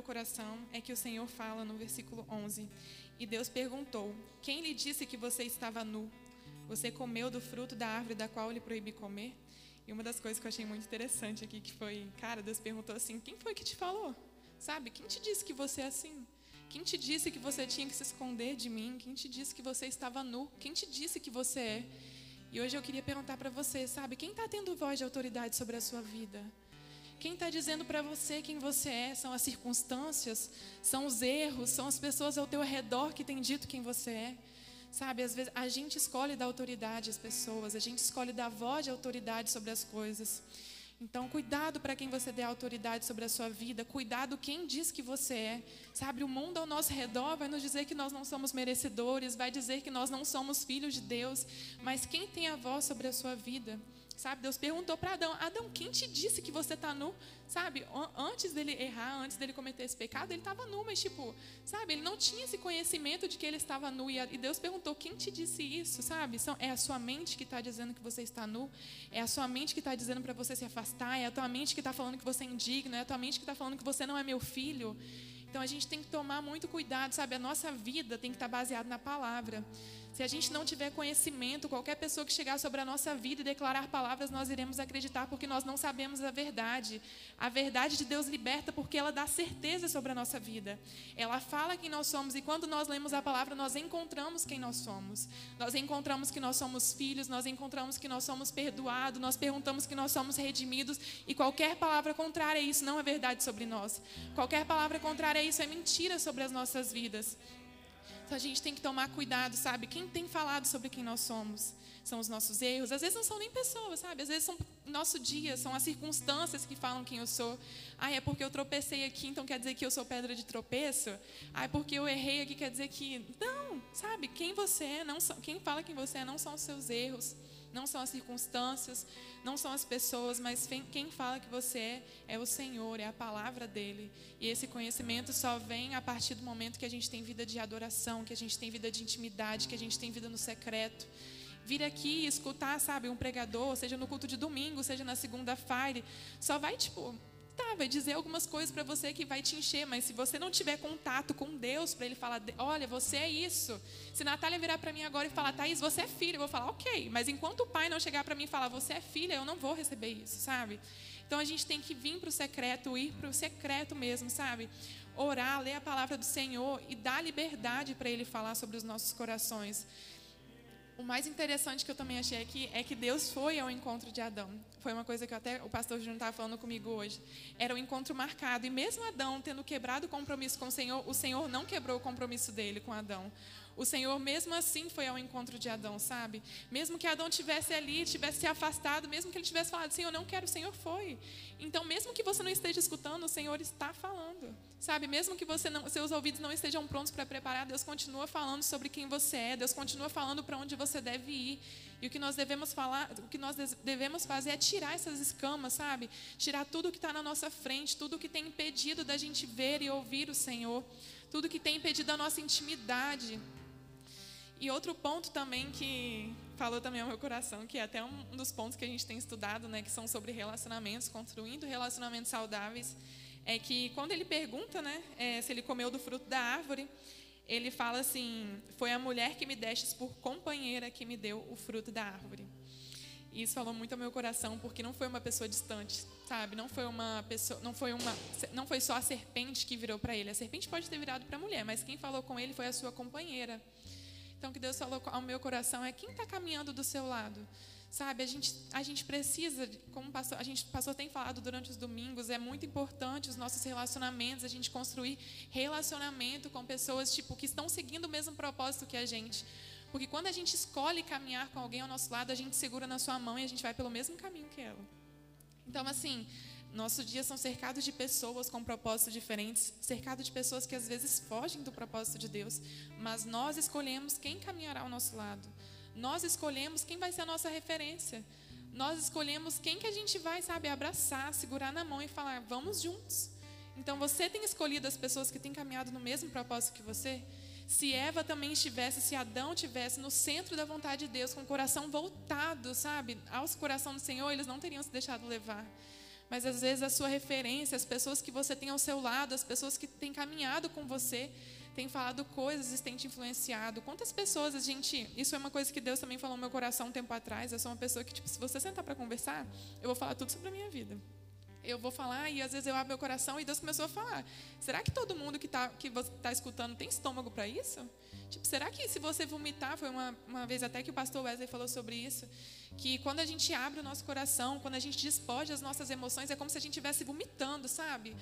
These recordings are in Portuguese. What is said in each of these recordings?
meu coração é que o Senhor fala no versículo 11: E Deus perguntou: Quem lhe disse que você estava nu? Você comeu do fruto da árvore da qual lhe proibi comer? E uma das coisas que eu achei muito interessante aqui que foi, cara, Deus perguntou assim: Quem foi que te falou? Sabe? Quem te disse que você é assim? Quem te disse que você tinha que se esconder de mim? Quem te disse que você estava nu? Quem te disse que você é? E hoje eu queria perguntar para você, sabe? Quem está tendo voz de autoridade sobre a sua vida? Quem está dizendo para você quem você é? São as circunstâncias? São os erros? São as pessoas ao teu redor que têm dito quem você é? Sabe, às vezes a gente escolhe dar autoridade às pessoas, a gente escolhe dar voz de autoridade sobre as coisas. Então, cuidado para quem você dê autoridade sobre a sua vida, cuidado quem diz que você é. Sabe, o mundo ao nosso redor vai nos dizer que nós não somos merecedores, vai dizer que nós não somos filhos de Deus, mas quem tem a voz sobre a sua vida? Sabe, Deus perguntou para Adão: Adão, quem te disse que você está nu? Sabe, antes dele errar, antes dele cometer esse pecado, ele estava nu, mas tipo, sabe, ele não tinha esse conhecimento de que ele estava nu. E Deus perguntou: quem te disse isso? Sabe, é a sua mente que está dizendo que você está nu? É a sua mente que está dizendo para você se afastar? É a tua mente que está falando que você é indigno? É a tua mente que está falando que você não é meu filho? Então a gente tem que tomar muito cuidado, sabe? A nossa vida tem que estar baseada na palavra. Se a gente não tiver conhecimento, qualquer pessoa que chegar sobre a nossa vida e declarar palavras, nós iremos acreditar porque nós não sabemos a verdade. A verdade de Deus liberta porque ela dá certeza sobre a nossa vida. Ela fala quem nós somos e quando nós lemos a palavra, nós encontramos quem nós somos. Nós encontramos que nós somos filhos, nós encontramos que nós somos perdoados, nós perguntamos que nós somos redimidos e qualquer palavra contrária a isso não é verdade sobre nós. Qualquer palavra contrária a isso é mentira sobre as nossas vidas. Então a gente tem que tomar cuidado, sabe? Quem tem falado sobre quem nós somos? São os nossos erros. Às vezes não são nem pessoas, sabe? Às vezes são nosso dia, são as circunstâncias que falam quem eu sou. Ah, é porque eu tropecei aqui, então quer dizer que eu sou pedra de tropeço? Ah, é porque eu errei aqui, quer dizer que. Não, sabe? Quem você é, não quem fala quem você é não são os seus erros não são as circunstâncias, não são as pessoas, mas quem fala que você é é o Senhor, é a palavra dele. E esse conhecimento só vem a partir do momento que a gente tem vida de adoração, que a gente tem vida de intimidade, que a gente tem vida no secreto. Vir aqui e escutar, sabe, um pregador, seja no culto de domingo, seja na segunda-feira, só vai tipo tá, vai dizer algumas coisas para você que vai te encher, mas se você não tiver contato com Deus para ele falar, olha, você é isso. Se Natália virar para mim agora e falar, Thaís, você é filha, eu vou falar, ok. Mas enquanto o pai não chegar para mim e falar, você é filha, eu não vou receber isso, sabe? Então a gente tem que vir para o secreto, ir para o secreto mesmo, sabe? Orar, ler a palavra do Senhor e dar liberdade para Ele falar sobre os nossos corações. O mais interessante que eu também achei aqui é que Deus foi ao encontro de Adão. Foi uma coisa que até o pastor Júnior estava falando comigo hoje. Era um encontro marcado. E mesmo Adão tendo quebrado o compromisso com o Senhor, o Senhor não quebrou o compromisso dele com Adão. O Senhor, mesmo assim, foi ao encontro de Adão, sabe? Mesmo que Adão tivesse ali, tivesse se afastado, mesmo que ele tivesse falado, Senhor, não quero, o Senhor foi. Então, mesmo que você não esteja escutando, o Senhor está falando, sabe? Mesmo que você não, seus ouvidos não estejam prontos para preparar, Deus continua falando sobre quem você é, Deus continua falando para onde você deve ir. E o que nós devemos falar, o que nós devemos fazer é tirar essas escamas, sabe? Tirar tudo que está na nossa frente, tudo que tem impedido da gente ver e ouvir o Senhor, tudo que tem impedido a nossa intimidade. E outro ponto também que falou também ao meu coração, que é até um dos pontos que a gente tem estudado, né, que são sobre relacionamentos, construindo relacionamentos saudáveis, é que quando ele pergunta, né, é, se ele comeu do fruto da árvore, ele fala assim: "Foi a mulher que me destes por companheira que me deu o fruto da árvore". E isso falou muito ao meu coração, porque não foi uma pessoa distante, sabe? Não foi uma pessoa, não foi uma, não foi só a serpente que virou para ele. A serpente pode ter virado para a mulher, mas quem falou com ele foi a sua companheira. Então, o que Deus falou ao meu coração é quem está caminhando do seu lado. Sabe, a gente, a gente precisa, como pastor, a gente pastor tem falado durante os domingos, é muito importante os nossos relacionamentos, a gente construir relacionamento com pessoas tipo que estão seguindo o mesmo propósito que a gente. Porque quando a gente escolhe caminhar com alguém ao nosso lado, a gente segura na sua mão e a gente vai pelo mesmo caminho que ela. Então, assim, nossos dias são cercados de pessoas com propósitos diferentes, cercados de pessoas que às vezes fogem do propósito de Deus, mas nós escolhemos quem caminhará ao nosso lado. Nós escolhemos quem vai ser a nossa referência. Nós escolhemos quem que a gente vai, sabe, abraçar, segurar na mão e falar, vamos juntos. Então você tem escolhido as pessoas que têm caminhado no mesmo propósito que você? Se Eva também estivesse, se Adão estivesse no centro da vontade de Deus, com o coração voltado, sabe, ao coração do Senhor, eles não teriam se deixado levar. Mas às vezes a sua referência, as pessoas que você tem ao seu lado, as pessoas que têm caminhado com você, têm falado coisas e têm te influenciado. Quantas pessoas a gente. Isso é uma coisa que Deus também falou no meu coração um tempo atrás. Eu sou uma pessoa que, tipo, se você sentar para conversar, eu vou falar tudo sobre a minha vida eu vou falar e às vezes eu abro meu coração e Deus começou a falar. Será que todo mundo que está que tá escutando tem estômago para isso? Tipo, será que se você vomitar, foi uma, uma vez até que o pastor Wesley falou sobre isso, que quando a gente abre o nosso coração, quando a gente despoja as nossas emoções, é como se a gente estivesse vomitando, sabe?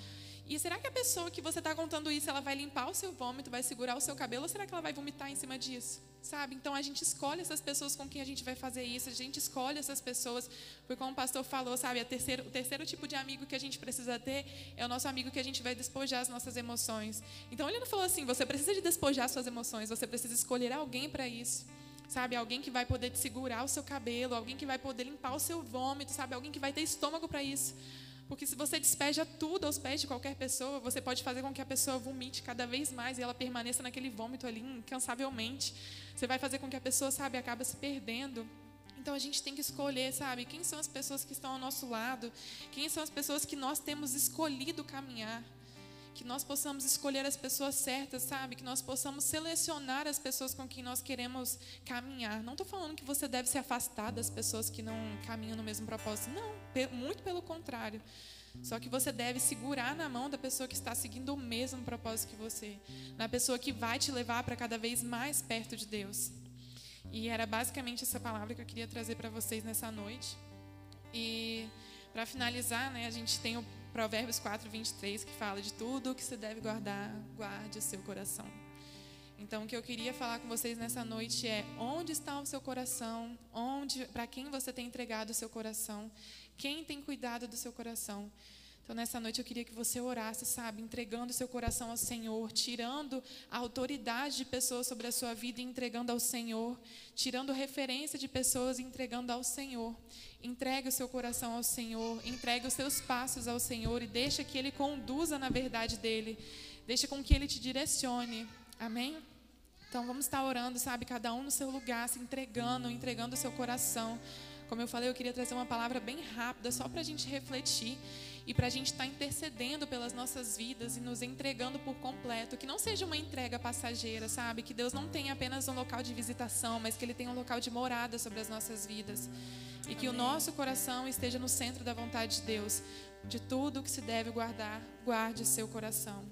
E será que a pessoa que você está contando isso, ela vai limpar o seu vômito, vai segurar o seu cabelo, ou será que ela vai vomitar em cima disso? Sabe? Então a gente escolhe essas pessoas com quem a gente vai fazer isso, a gente escolhe essas pessoas, porque como o pastor falou, sabe, terceiro, o terceiro tipo de amigo que a gente precisa ter é o nosso amigo que a gente vai despojar as nossas emoções. Então ele não falou assim, você precisa de despojar suas emoções, você precisa escolher alguém para isso. Sabe, alguém que vai poder te segurar o seu cabelo, alguém que vai poder limpar o seu vômito, sabe, alguém que vai ter estômago para isso. Porque se você despeja tudo aos pés de qualquer pessoa, você pode fazer com que a pessoa vomite cada vez mais e ela permaneça naquele vômito ali incansavelmente. Você vai fazer com que a pessoa, sabe, acabe se perdendo. Então a gente tem que escolher, sabe, quem são as pessoas que estão ao nosso lado, quem são as pessoas que nós temos escolhido caminhar que nós possamos escolher as pessoas certas, sabe? Que nós possamos selecionar as pessoas com quem nós queremos caminhar. Não estou falando que você deve se afastar das pessoas que não caminham no mesmo propósito. Não, muito pelo contrário. Só que você deve segurar na mão da pessoa que está seguindo o mesmo propósito que você, na pessoa que vai te levar para cada vez mais perto de Deus. E era basicamente essa palavra que eu queria trazer para vocês nessa noite. E para finalizar, né, a gente tem o Provérbios 4, 23, que fala de tudo que você deve guardar, guarde o seu coração. Então, o que eu queria falar com vocês nessa noite é: onde está o seu coração? Onde, para quem você tem entregado o seu coração? Quem tem cuidado do seu coração? Então, nessa noite eu queria que você orasse, sabe, entregando seu coração ao Senhor, tirando a autoridade de pessoas sobre a sua vida e entregando ao Senhor, tirando referência de pessoas e entregando ao Senhor. Entregue o seu coração ao Senhor, entregue os seus passos ao Senhor e deixa que Ele conduza na verdade dele, deixa com que Ele te direcione. Amém? Então vamos estar orando, sabe, cada um no seu lugar, se entregando, entregando o seu coração. Como eu falei, eu queria trazer uma palavra bem rápida, só para a gente refletir e para a gente estar tá intercedendo pelas nossas vidas e nos entregando por completo. Que não seja uma entrega passageira, sabe? Que Deus não tenha apenas um local de visitação, mas que Ele tenha um local de morada sobre as nossas vidas. E que o nosso coração esteja no centro da vontade de Deus. De tudo que se deve guardar, guarde seu coração.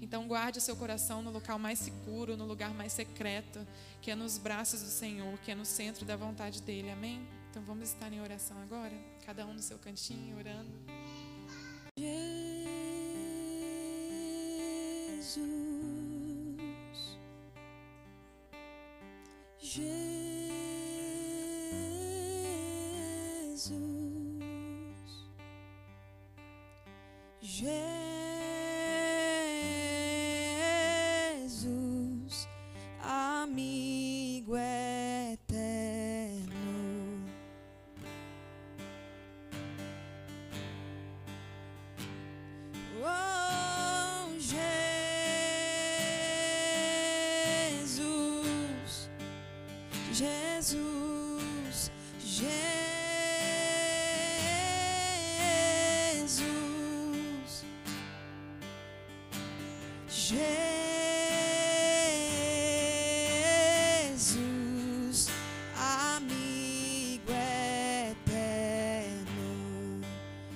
Então, guarde seu coração no local mais seguro, no lugar mais secreto, que é nos braços do Senhor, que é no centro da vontade dEle. Amém? Então, vamos estar em oração agora? Cada um no seu cantinho, orando. Jesus, Jesus,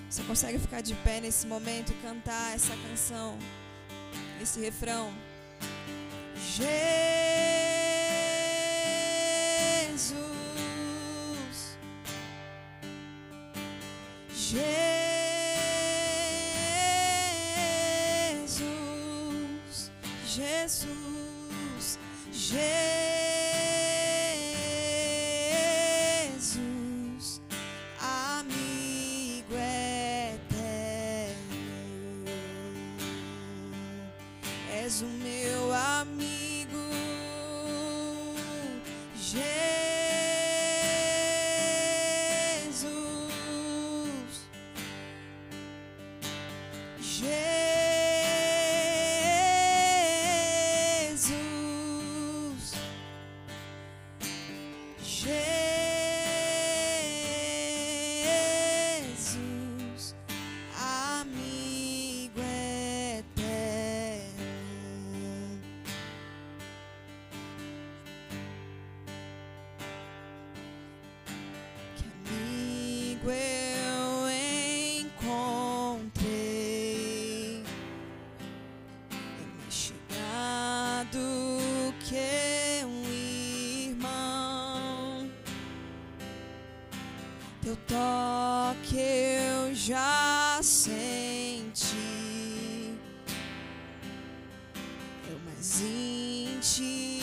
Você consegue ficar de pé nesse momento e cantar essa canção, esse refrão? Jesus, Jesus, Jesus, Jesus, Teu toque eu já senti. É o mais íntimo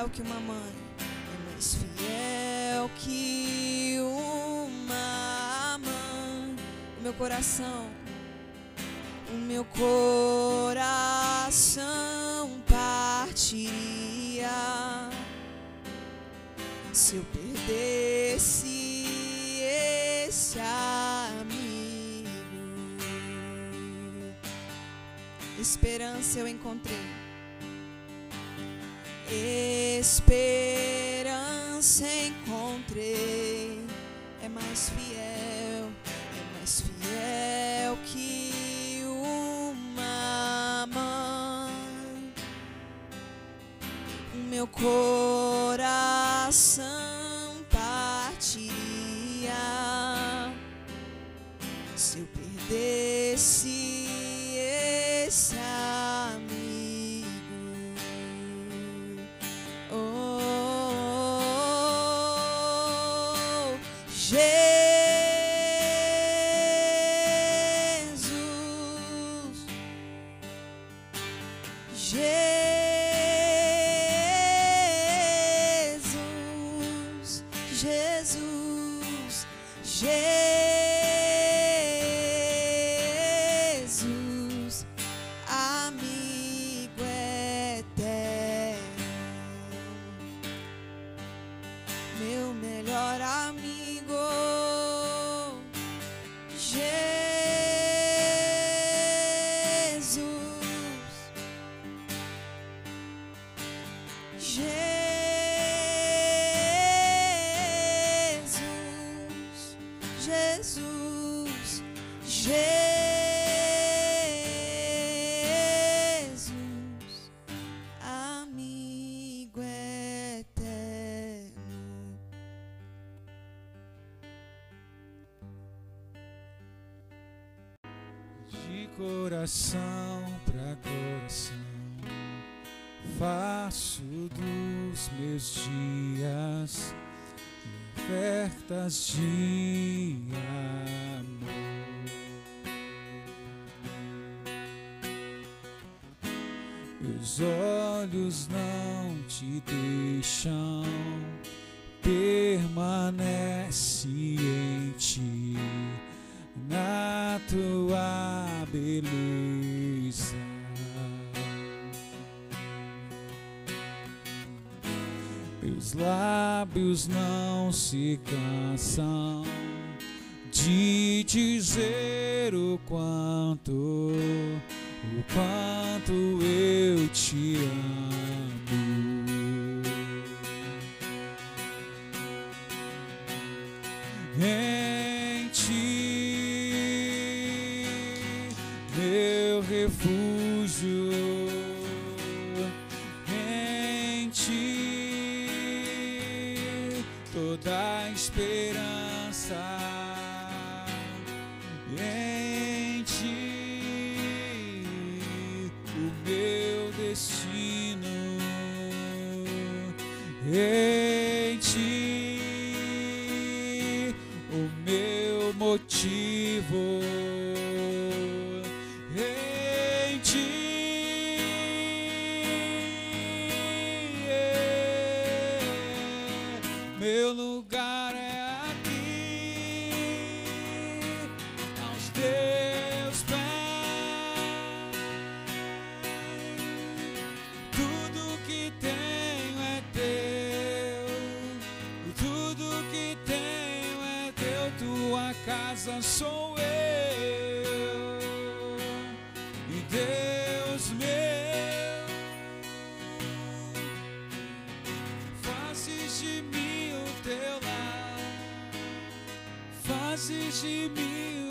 fiel que uma mãe. É mais fiel que uma mãe. O meu coração. O meu coração partiria se eu perdesse esse amigo. Esperança eu encontrei. Esperança encontrei. É mais fiel, é mais fiel que uma mãe. O meu coração partiria se eu perdesse Jesus. Jesus, Jesus, Jesus, amigo eterno, meu melhor amigo, De coração pra coração, faço dos meus dias ofertas de amor. Meus olhos não te deixam, permanece em ti na tua beleza. Meus lábios não se cansam de dizer o quanto, o quanto eu te amo. em refúgio, em ti, toda esperança, em ti, o meu destino, em ti. O meu motivo que tenho é teu, tua casa sou eu. E Deus meu, fazes de mim o teu lar, fazes de mim o